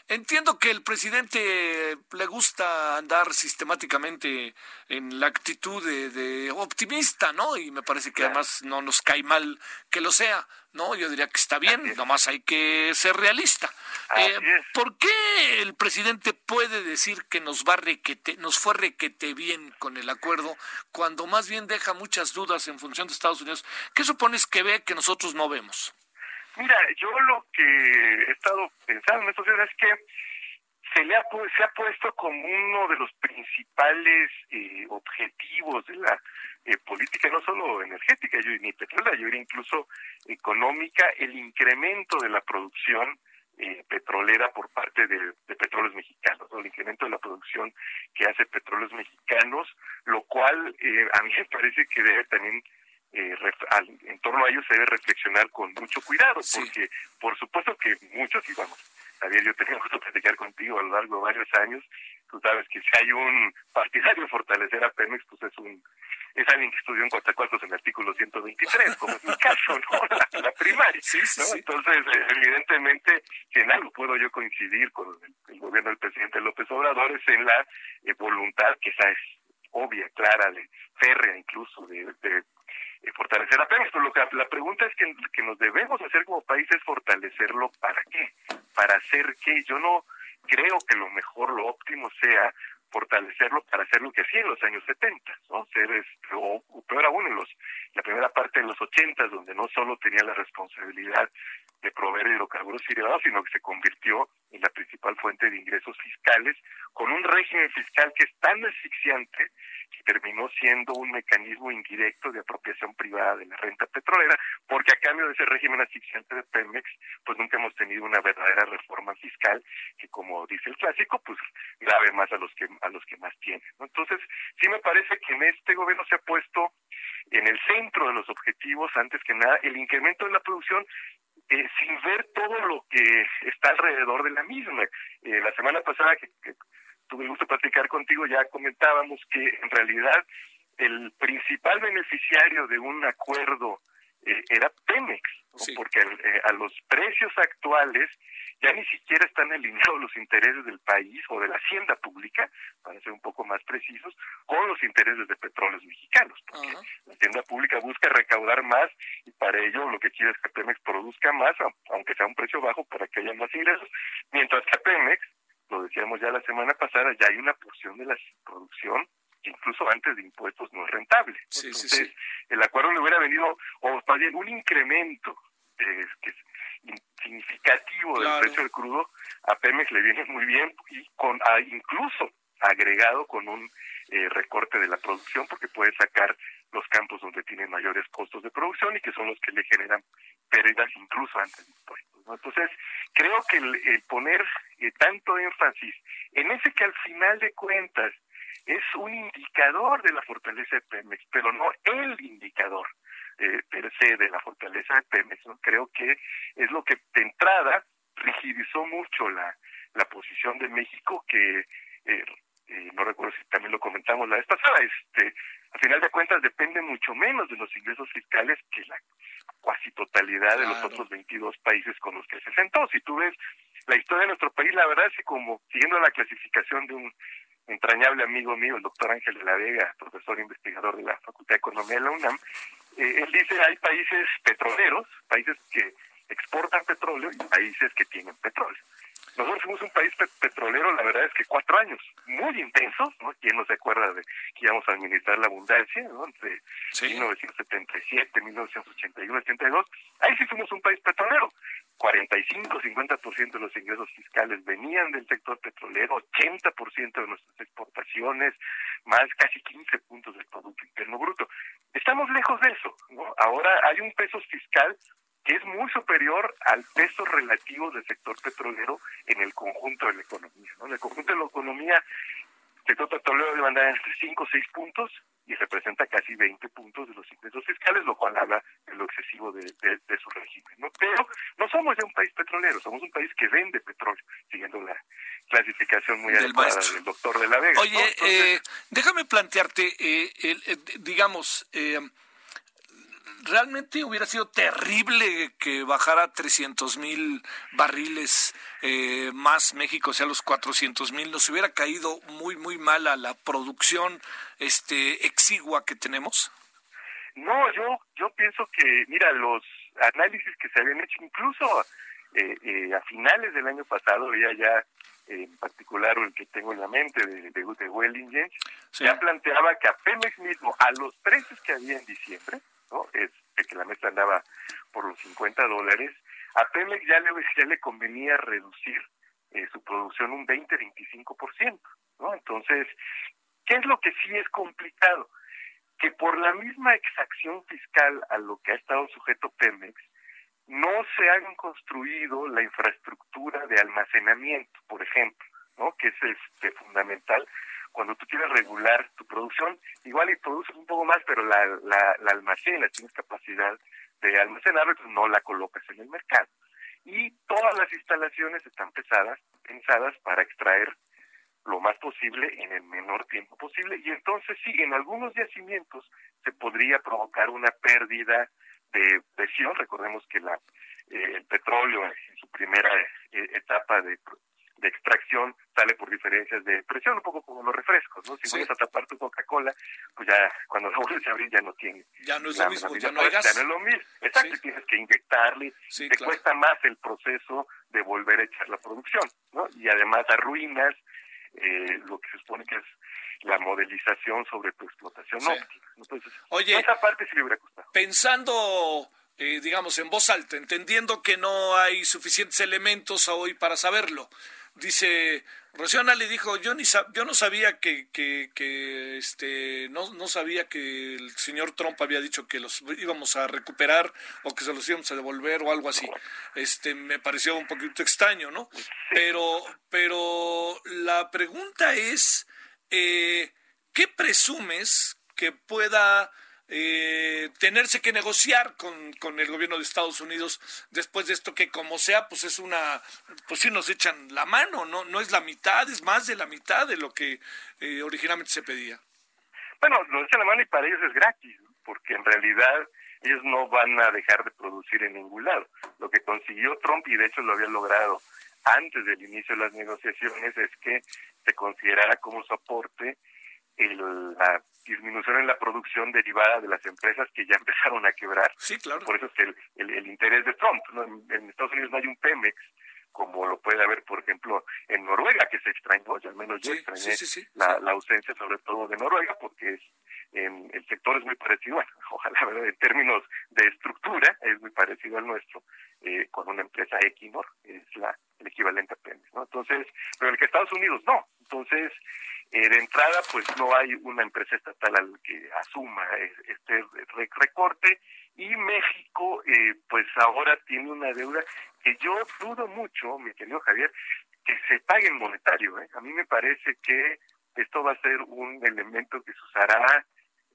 Speaker 3: Entiendo que el presidente le gusta andar sistemáticamente en la actitud de, optimista, ¿no? Y me parece que además no nos cae mal que lo sea, ¿no? Yo diría que está bien, nomás hay que ser realista. Eh, ¿Por qué el presidente puede decir que nos va requete, nos fue requete bien con el acuerdo, cuando más bien deja muchas dudas en función de Estados Unidos? ¿Qué supones que ve que nosotros no vemos?
Speaker 5: Mira, yo lo que he estado pensando en estos días es que se le ha, se ha puesto como uno de los principales eh, objetivos de la eh, política, no solo energética, yo ni petrolera, yo diría incluso económica, el incremento de la producción eh, petrolera por parte de, petróleos mexicanos, el incremento de la producción que hace petróleos mexicanos, lo cual a mí me parece que debe también en torno a ello se debe reflexionar con mucho cuidado, porque por supuesto que muchos, y vamos, Javier, yo tenía gusto platicar contigo a lo largo de varios años. Tú sabes que si hay un partidario fortalecer a Pemex, pues es un es alguien que estudió en Coatzacoalcos en el artículo 123, como es mi caso, ¿no? La, primaria. Entonces, eh, evidentemente, si en algo puedo yo coincidir con el, gobierno del presidente López Obrador es en la eh, voluntad, que esa es obvia, clara, de férrea incluso, de, de eh, fortalecer a Pemex, pero lo que, la pregunta es que, que nos debemos hacer como país es fortalecerlo para qué, para hacer qué. Yo no creo que lo mejor, lo óptimo sea fortalecerlo para hacer lo que hacía en los años 70, ¿no? Ser, este, o, peor aún, en los, la primera parte de los 80, donde no solo tenía la responsabilidad de proveer hidrocarburos y derivados, sino que se convirtió en la principal fuente de ingresos fiscales, con un régimen fiscal que es tan asfixiante que terminó siendo un mecanismo indirecto de apropiación privada de la renta petrolera, porque a cambio de ese régimen asfixiante de Pemex, pues nunca hemos tenido una verdadera reforma fiscal que, como dice el clásico, pues grave más a los que a los que más tienen. Entonces, sí me parece que en este gobierno se ha puesto en el centro de los objetivos, antes que nada, el incremento de la producción eh, sin ver todo lo que está alrededor de la misma. Eh, la semana pasada que, tuve el gusto de platicar contigo ya comentábamos que en realidad el principal beneficiario de un acuerdo eh, era Pemex, porque eh, a los precios actuales ya ni siquiera están alineados los intereses del país o de la hacienda pública, para ser un poco más precisos, con los intereses de petróleos mexicanos, porque la hacienda pública busca recaudar más y para ello lo que quiere es que Pemex produzca más, aunque sea un precio bajo, para que haya más ingresos, mientras que Pemex, lo decíamos ya la semana pasada, ya hay una porción de la producción incluso antes de impuestos no es rentable. Entonces, el acuerdo le hubiera venido, o más bien un incremento eh, que es significativo del precio del crudo, a Pemex le viene muy bien y con incluso agregado con un eh, recorte de la producción porque puede sacar los campos donde tienen mayores costos de producción y que son los que le generan pérdidas incluso antes de impuestos. Entonces, creo que el, poner eh, tanto énfasis en ese que al final de cuentas es un indicador de la fortaleza de Pemex, pero no el indicador eh, per se de la fortaleza de Pemex. Creo que es lo que de entrada rigidizó mucho la, la posición de México, que eh, eh, no recuerdo si también lo comentamos la vez pasada, este, a final de cuentas depende mucho menos de los ingresos fiscales que la cuasi totalidad de los otros 22 países con los que se sentó. Si tú ves la historia de nuestro país, la verdad es que como siguiendo la clasificación de un entrañable amigo mío, el doctor Ángel de la Vega, profesor investigador de la Facultad de Economía de la UNAM, eh, él dice hay países petroleros, países que exportan petróleo y países que tienen petróleo. Nosotros fuimos un país petrolero, la verdad es que cuatro años muy intensos, ¿no? ¿Quién no se acuerda de que íbamos a administrar la abundancia, ¿no? Entre 1977, 1981, 82. Ahí sí fuimos un país petrolero. 45, 50% de los ingresos fiscales venían del sector petrolero, 80% de nuestras exportaciones, más casi 15 puntos del Producto Interno Bruto. Estamos lejos de eso. ¿no? Ahora hay un peso fiscal que es muy superior al peso relativo del sector petrolero en el conjunto de la economía. ¿no? En el conjunto de la economía, el sector petrolero debe andar entre 5 o 6 puntos y representa casi 20 puntos de los ingresos fiscales, lo cual habla de lo excesivo de, su régimen. ¿no? Pero no somos ya un país petrolero, somos un país que vende petróleo, siguiendo la clasificación muy adecuada del doctor de la Vega.
Speaker 3: Oye, eh, déjame plantearte, eh, eh, digamos, realmente hubiera sido terrible que bajara 300 mil barriles eh, más México, o sea, los 400 mil, nos hubiera caído muy, muy mal a la producción este, exigua que tenemos.
Speaker 5: No, yo, yo pienso que, mira, los análisis que se habían hecho incluso eh, eh, a finales del año pasado, ya ya en particular el que tengo en la mente de, de, de ya planteaba que a Pemex mismo, a los precios que había en diciembre, ¿no? Es que la meta andaba por los 50 dólares, a Pemex ya le, ya le convenía reducir eh, su producción un 20-25%, ¿no? Entonces, ¿qué es lo que sí es complicado? Que por la misma exacción fiscal a lo que ha estado sujeto Pemex, no se han construido la infraestructura de almacenamiento, por ejemplo, ¿no? que es este, fundamental cuando tú quieres regular tu producción, igual y produces un poco más, pero la, la, la tienes capacidad de almacenarlo, entonces no la colocas en el mercado. Y todas las instalaciones están pesadas, pensadas para extraer lo más posible en el menor tiempo posible. Y entonces sí, en algunos yacimientos se podría provocar una pérdida de presión. Recordemos que la, eh, el petróleo en su primera eh, etapa de de extracción sale por diferencias de presión, un poco como los refrescos, ¿no? Si vuelves a tapar tu Coca-Cola, pues ya cuando la vuelves a abrir ya no tiene.
Speaker 3: Ya no es lo mismo, ya no hay gas.
Speaker 5: Ya no es lo mismo. Exacto, tienes que inyectarle, te cuesta más el proceso de volver a echar la producción, ¿no? Y además arruinas eh, lo que se supone que es la modelización sobre tu explotación óptima. Entonces,
Speaker 3: Oye,
Speaker 5: esa parte sí hubiera costado.
Speaker 3: Pensando eh, digamos, en voz alta, entendiendo que no hay suficientes elementos hoy para saberlo Dice, Rocío le dijo, yo ni yo no sabía que, que, que este no, no sabía que el señor Trump había dicho que los íbamos a recuperar o que se los íbamos a devolver o algo así. Este me pareció un poquito extraño, ¿no? Pero pero la pregunta es eh, ¿qué presumes que pueda eh, tenerse que negociar con, con, el gobierno de Estados Unidos después de esto que como sea pues es una pues sí nos echan la mano no no es la mitad es más de la mitad de lo que eh, originalmente se pedía.
Speaker 5: Bueno nos echan la mano y para ellos es gratis porque en realidad ellos no van a dejar de producir en ningún lado. Lo que consiguió Trump y de hecho lo había logrado antes del inicio de las negociaciones es que se considerara como soporte el, la disminución en la producción derivada de las empresas que ya empezaron a quebrar.
Speaker 3: Sí, claro.
Speaker 5: Por eso es que el, el, interés de Trump, en, Estados Unidos no hay un Pemex, como lo puede haber, por ejemplo, en Noruega, que se extrañó, al menos yo extrañé la, la, ausencia sobre todo de Noruega, porque es, el sector es muy parecido, bueno, ojalá, ¿verdad? en términos de estructura, es muy parecido al nuestro, eh, con una empresa Equinor, es la, el equivalente a Pemex, ¿no? Entonces, pero el que Estados Unidos no. Entonces, eh, de entrada, pues no hay una empresa estatal al que asuma este recorte y México, eh, pues ahora tiene una deuda que yo dudo mucho, mi querido Javier, que se pague en monetario. ¿eh? A mí me parece que esto va a ser un elemento que se usará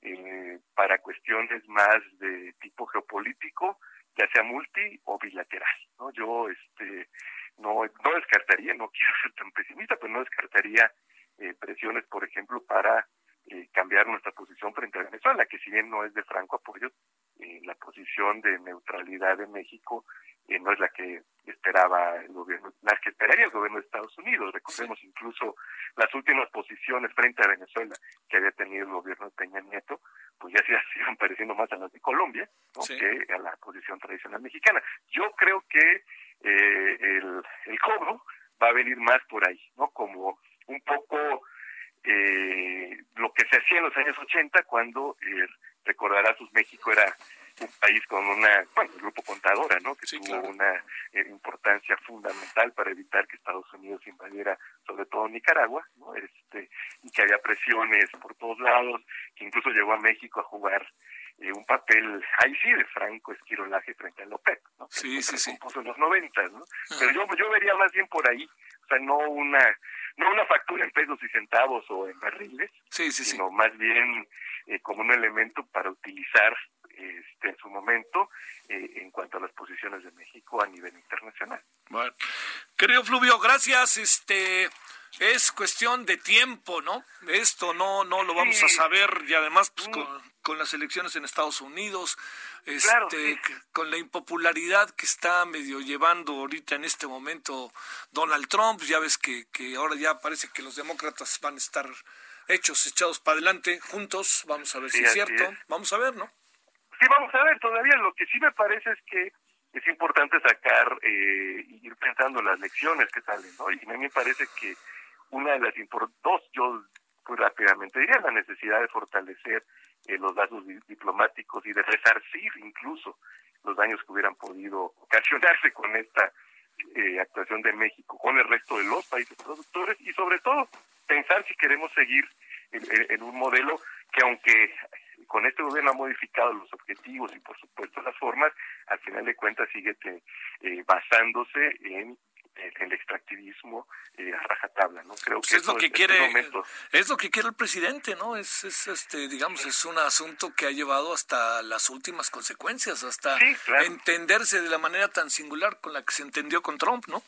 Speaker 5: eh, para cuestiones más de tipo geopolítico, ya sea multi o bilateral. ¿no? Yo este no, no descartaría, no quiero ser tan pesimista, pero no descartaría eh, presiones, por ejemplo, para eh, cambiar nuestra posición frente a Venezuela, que si bien no es de franco apoyo, eh, la posición de neutralidad de México no es la que esperaba el gobierno, la que esperaría el gobierno de Estados Unidos. Recordemos incluso las últimas posiciones frente a Venezuela que había tenido el gobierno de Peña Nieto, pues ya se siguen pareciendo más a las de Colombia que a la posición tradicional mexicana. Yo creo que el, el cobro va a venir más por ahí, ¿no? Como un poco eh, lo que se hacía en los años 80 cuando eh, recordarás pues México era un país con una bueno el grupo contadora no que tuvo una eh, importancia fundamental para evitar que Estados Unidos invadiera sobre todo Nicaragua no este y que había presiones por todos lados que incluso llegó a México a jugar eh, un papel ahí sí de franco esquirolaje frente a López no
Speaker 3: sí sí sí.
Speaker 5: en los noventas no pero yo yo vería más bien por ahí o sea no una no una factura en pesos y centavos o en barriles, sino más bien eh, como un elemento para utilizar este, en su momento eh, en cuanto a las posiciones de México a nivel internacional.
Speaker 3: Bueno, querido Fluvio, gracias. Este es cuestión de tiempo, ¿no? Esto no no lo vamos a saber y además pues, mm. con, con las elecciones en Estados Unidos, este, con la impopularidad que está medio llevando ahorita en este momento Donald Trump, ya ves que, que ahora ya parece que los demócratas van a estar hechos, echados para adelante, juntos, vamos a ver si es cierto, vamos a ver, ¿no?
Speaker 5: Sí, vamos a ver, todavía lo que sí me parece es que es importante sacar, eh, ir pensando las lecciones que salen, ¿no? Y a mí me parece que una de las dos, yo muy rápidamente diría la necesidad de fortalecer eh, los lazos diplomáticos y de resarcir incluso los daños que hubieran podido ocasionarse con esta eh, actuación de México con el resto de los países productores y sobre todo pensar si queremos seguir en, un modelo que aunque con este gobierno ha modificado los objetivos y por supuesto las formas, al final de cuentas sigue eh, basándose en el extractivismo eh, a rajatabla, ¿no? Creo pues que
Speaker 3: es lo que quiere es lo que quiere el presidente, ¿no? Es, es este digamos es un asunto que ha llevado hasta las últimas consecuencias, hasta entenderse de la manera tan singular con la que se entendió con Trump, ¿no?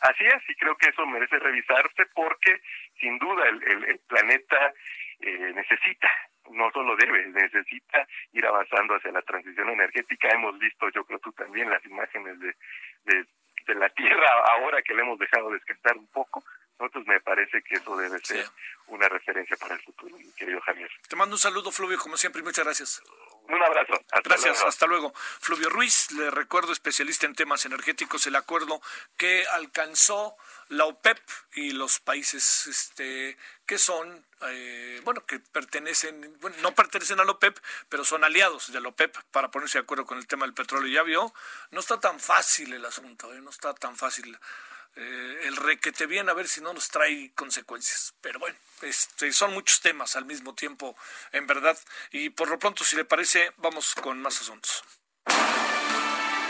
Speaker 5: Así es, y creo que eso merece revisarse porque sin duda el, el, planeta eh, necesita no solo debe, necesita ir avanzando hacia la transición energética. Hemos visto, yo creo tú también, las imágenes de, de de la tierra ahora que le hemos dejado descansar un poco. Entonces me parece que eso debe ser una referencia para el futuro, mi querido Javier.
Speaker 3: Te mando un saludo, Fluvio, como siempre, y muchas gracias.
Speaker 5: Un abrazo.
Speaker 3: Gracias, hasta luego. Fluvio Ruiz, le recuerdo, especialista en temas energéticos, el acuerdo que alcanzó la OPEP y los países este, que son, eh, bueno, que pertenecen, bueno, no pertenecen a la OPEP, pero son aliados de la OPEP para ponerse de acuerdo con el tema del petróleo. Ya vio, no está tan fácil el asunto, ¿eh? no está tan fácil. Eh, el requete bien, a ver si no nos trae consecuencias. Pero bueno, este, son muchos temas al mismo tiempo, en verdad. Y por lo pronto, si le parece, vamos con más asuntos.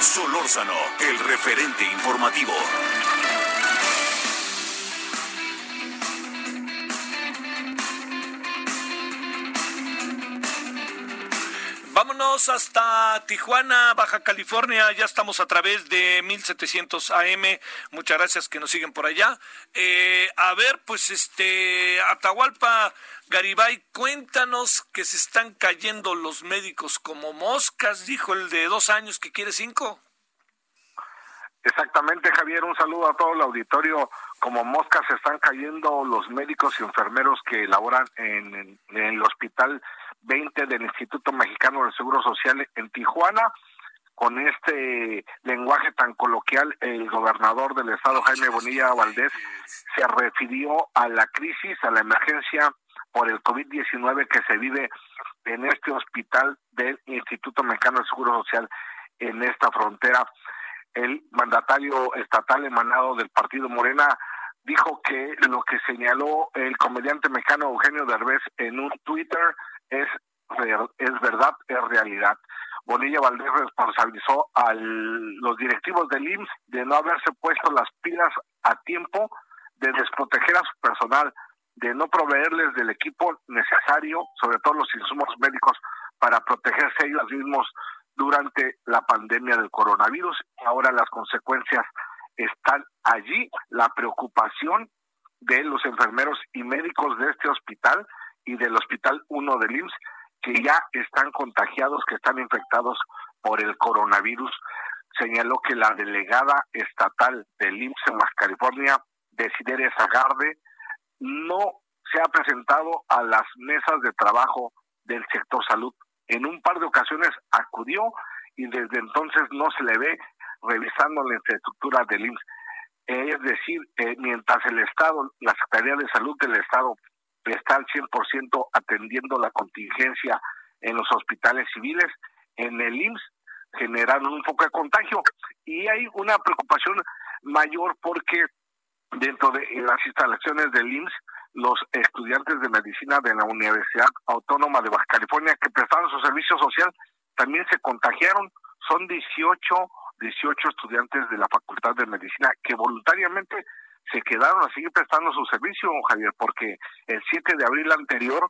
Speaker 2: Solórzano, el referente informativo.
Speaker 3: Vámonos hasta Tijuana, Baja California. Ya estamos a través de 1700 AM. Muchas gracias que nos siguen por allá. Eh, a ver, pues este, Atahualpa, Garibay, cuéntanos que se están cayendo los médicos como moscas, dijo el de dos años que quiere cinco.
Speaker 6: Exactamente, Javier. Un saludo a todo el auditorio. Como moscas se están cayendo los médicos y enfermeros que laboran en el hospital 20 del Instituto Mexicano del Seguro Social en Tijuana. Con este lenguaje tan coloquial, el gobernador del estado, Jaime Bonilla Valdés, se refirió a la crisis, a la emergencia por el COVID-19 que se vive en este hospital del Instituto Mexicano del Seguro Social en esta frontera. El mandatario estatal emanado del partido Morena dijo que lo que señaló el comediante mexicano Eugenio Derbez en un Twitter es, es verdad, es realidad. Bonilla Valdés responsabilizó a los directivos del IMSS de no haberse puesto las pilas a tiempo, de desproteger a su personal, de no proveerles del equipo necesario, sobre todo los insumos médicos, para protegerse ellos mismos durante la pandemia del coronavirus. Ahora las consecuencias están allí. La preocupación de los enfermeros y médicos de este hospital y del Hospital 1 del IMSS que ya están contagiados, que están infectados por el coronavirus. Señaló que la delegada estatal del IMSS en Baja California, Desideria Zagarde, no se ha presentado a las mesas de trabajo del sector salud. En un par de ocasiones acudió y desde entonces no se le ve revisando la infraestructura del IMSS. Es decir, eh, mientras el Estado, la Secretaría de Salud del Estado está al 100% atendiendo la contingencia en los hospitales civiles, en el IMSS generaron un poco de contagio y hay una preocupación mayor porque dentro de las instalaciones del IMSS los estudiantes de medicina de la Universidad Autónoma de Baja California que prestaron su servicio social también se contagiaron. Son 18, 18 estudiantes de la Facultad de Medicina que voluntariamente se quedaron a seguir prestando su servicio, Javier, porque el 7 de abril anterior,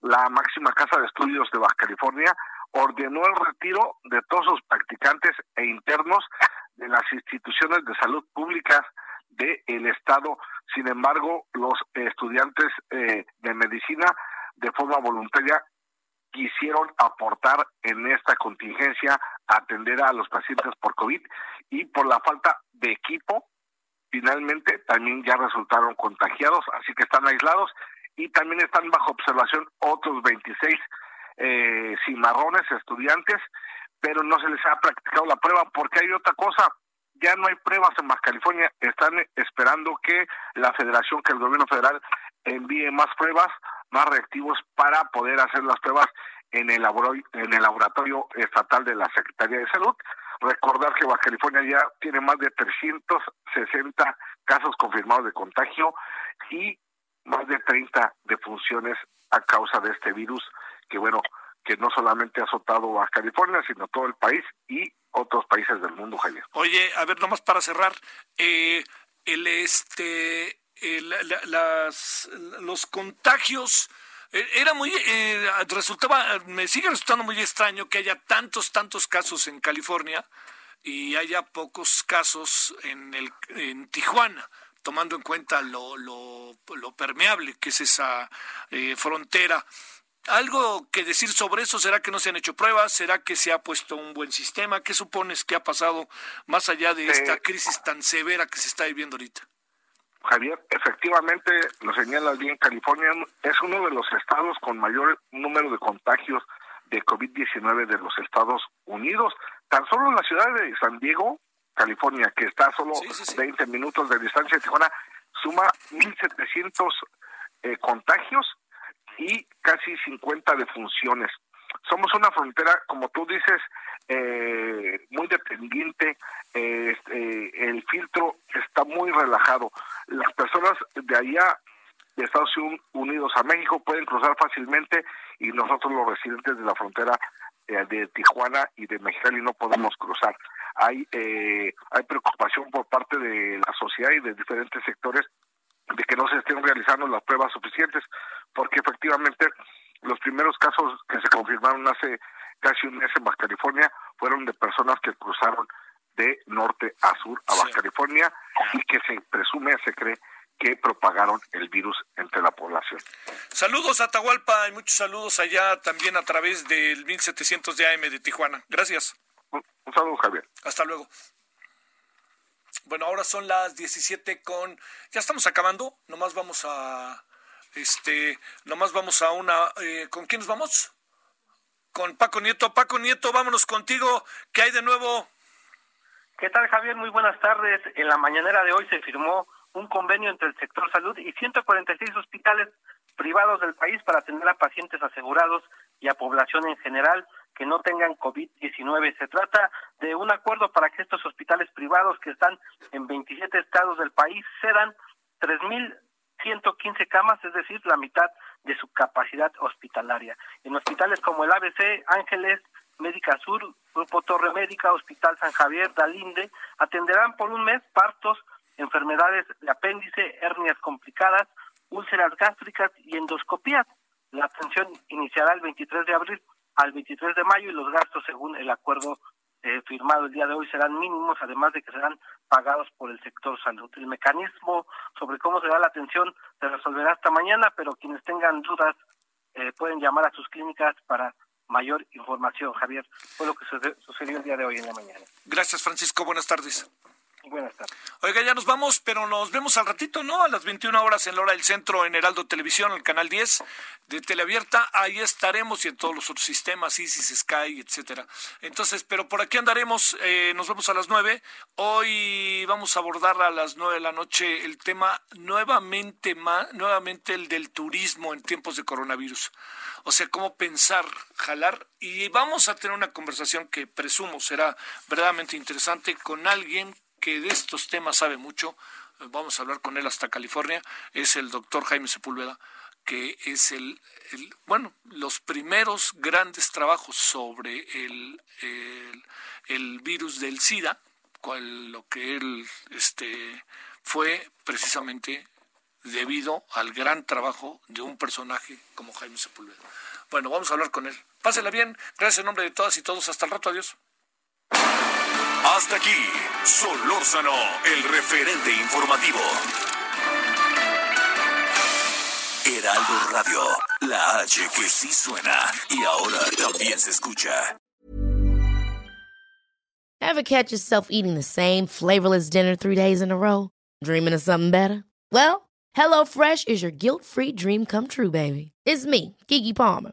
Speaker 6: la máxima casa de estudios de Baja California ordenó el retiro de todos sus practicantes e internos de las instituciones de salud públicas del Estado. Sin embargo, los estudiantes eh, de medicina de forma voluntaria quisieron aportar en esta contingencia atender a los pacientes por COVID y por la falta de equipo finalmente también ya resultaron contagiados, así que están aislados y también están bajo observación otros 26 eh, cimarrones estudiantes, pero no se les ha practicado la prueba porque hay otra cosa, ya no hay pruebas en Baja California, están esperando que la federación, que el gobierno federal envíe más pruebas, más reactivos para poder hacer las pruebas en el, en el laboratorio estatal de la Secretaría de Salud. Recordar que Baja California ya tiene más de 360 casos confirmados de contagio y más de 30 defunciones a causa de este virus que, bueno, que no solamente ha azotado Baja California, sino todo el país y otros países del mundo, Javier.
Speaker 3: Oye, a ver, nomás para cerrar, eh, el este, las, los contagios era muy, eh, resultaba, me sigue resultando muy extraño que haya tantos, tantos casos en California y haya pocos casos en, el, en Tijuana, tomando en cuenta lo, lo, permeable que es esa eh, frontera. ¿Algo que decir sobre eso? ¿Será que no se han hecho pruebas? ¿Será que se ha puesto un buen sistema? ¿Qué supones que ha pasado más allá de esta crisis tan severa que se está viviendo ahorita?
Speaker 6: Javier, efectivamente, lo señala bien, California es uno de los estados con mayor número de contagios de COVID-19 de los Estados Unidos. Tan solo en la ciudad de San Diego, California, que está a solo 20 minutos de distancia de Tijuana, suma 1.700 eh, contagios y casi 50 defunciones. somos una frontera, como tú dices, eh, muy dependiente, este, el filtro está muy relajado. Las personas de allá, de Estados Unidos a México, pueden cruzar fácilmente y nosotros los residentes de la frontera eh, de Tijuana y de Mexicali no podemos cruzar. Hay, eh, hay preocupación por parte de la sociedad y de diferentes sectores de que no se estén realizando las pruebas suficientes, porque efectivamente los primeros casos que se confirmaron hace casi un mes en Baja California fueron de personas que cruzaron de norte a sur a Baja California y que se presume, se cree que propagaron el virus entre la población.
Speaker 3: Saludos a Atahualpa y muchos saludos allá también a través del 1700 de AM de Tijuana. Gracias.
Speaker 6: Un, saludo, Javier.
Speaker 3: Hasta luego. Bueno, ahora son las 17 con... Ya estamos acabando, nomás vamos a... Este, nomás vamos a una... Eh, ¿Con quién nos vamos? Con Paco Nieto. Paco Nieto, vámonos contigo. ¿Qué hay de nuevo?
Speaker 7: ¿Qué tal, Javier? Muy buenas tardes. En la mañanera de hoy se firmó un convenio entre el sector salud y 146 hospitales privados del país para atender a pacientes asegurados y a población en general que no tengan COVID-19. Se trata de un acuerdo para que estos hospitales privados que están en 27 estados del país cedan 3.115 camas, es decir, la mitad de su capacidad hospitalaria. En hospitales como el ABC, Ángeles, Médica Sur, Grupo Torre Médica, Hospital San Javier, Dalinde, atenderán por un mes partos, enfermedades de apéndice, hernias complicadas, úlceras gástricas y endoscopías. La atención iniciará el 23 de abril al 23 de mayo y los gastos según el acuerdo eh, firmado el día de hoy serán mínimos, además de que serán pagados por el sector salud. El mecanismo sobre cómo será la atención se resolverá hasta mañana, pero quienes tengan dudas eh, pueden llamar a sus clínicas para mayor información. Javier, fue lo que sucedió el día de hoy en la mañana.
Speaker 3: Gracias, Francisco. Buenas tardes.
Speaker 7: Buenas tardes.
Speaker 3: Oiga, ya nos vamos, pero nos vemos al ratito, ¿no? A las 21 horas en la hora del centro en Heraldo Televisión, el canal 10 de Teleabierta. Ahí estaremos y en todos los otros sistemas, Isis, Sky, etcétera. Entonces, pero por aquí andaremos. Eh, nos vemos a las 9. Hoy vamos a abordar a las 9 de la noche el tema nuevamente, nuevamente el del turismo en tiempos de coronavirus. O sea, cómo pensar, jalar. Y vamos a tener una conversación que presumo será verdaderamente interesante con alguien que de estos temas sabe mucho, vamos a hablar con él hasta California, es el doctor Jaime Sepúlveda, que es el, bueno, los primeros grandes trabajos sobre el, el, virus del SIDA, cual, lo que él este, fue precisamente debido al gran trabajo de un personaje como Jaime Sepúlveda. Bueno, vamos a hablar con él. Pásela bien, gracias en nombre de todas y todos, hasta el rato, adiós.
Speaker 2: Hasta aquí, Solórzano, el referente informativo. Heraldo Radio, la H que sí suena y ahora también se escucha.
Speaker 8: Ever catch yourself eating the same flavorless dinner three days in a row? Dreaming of something better? Well, HelloFresh is your guilt-free dream come true, baby. It's me, Kiki Palmer.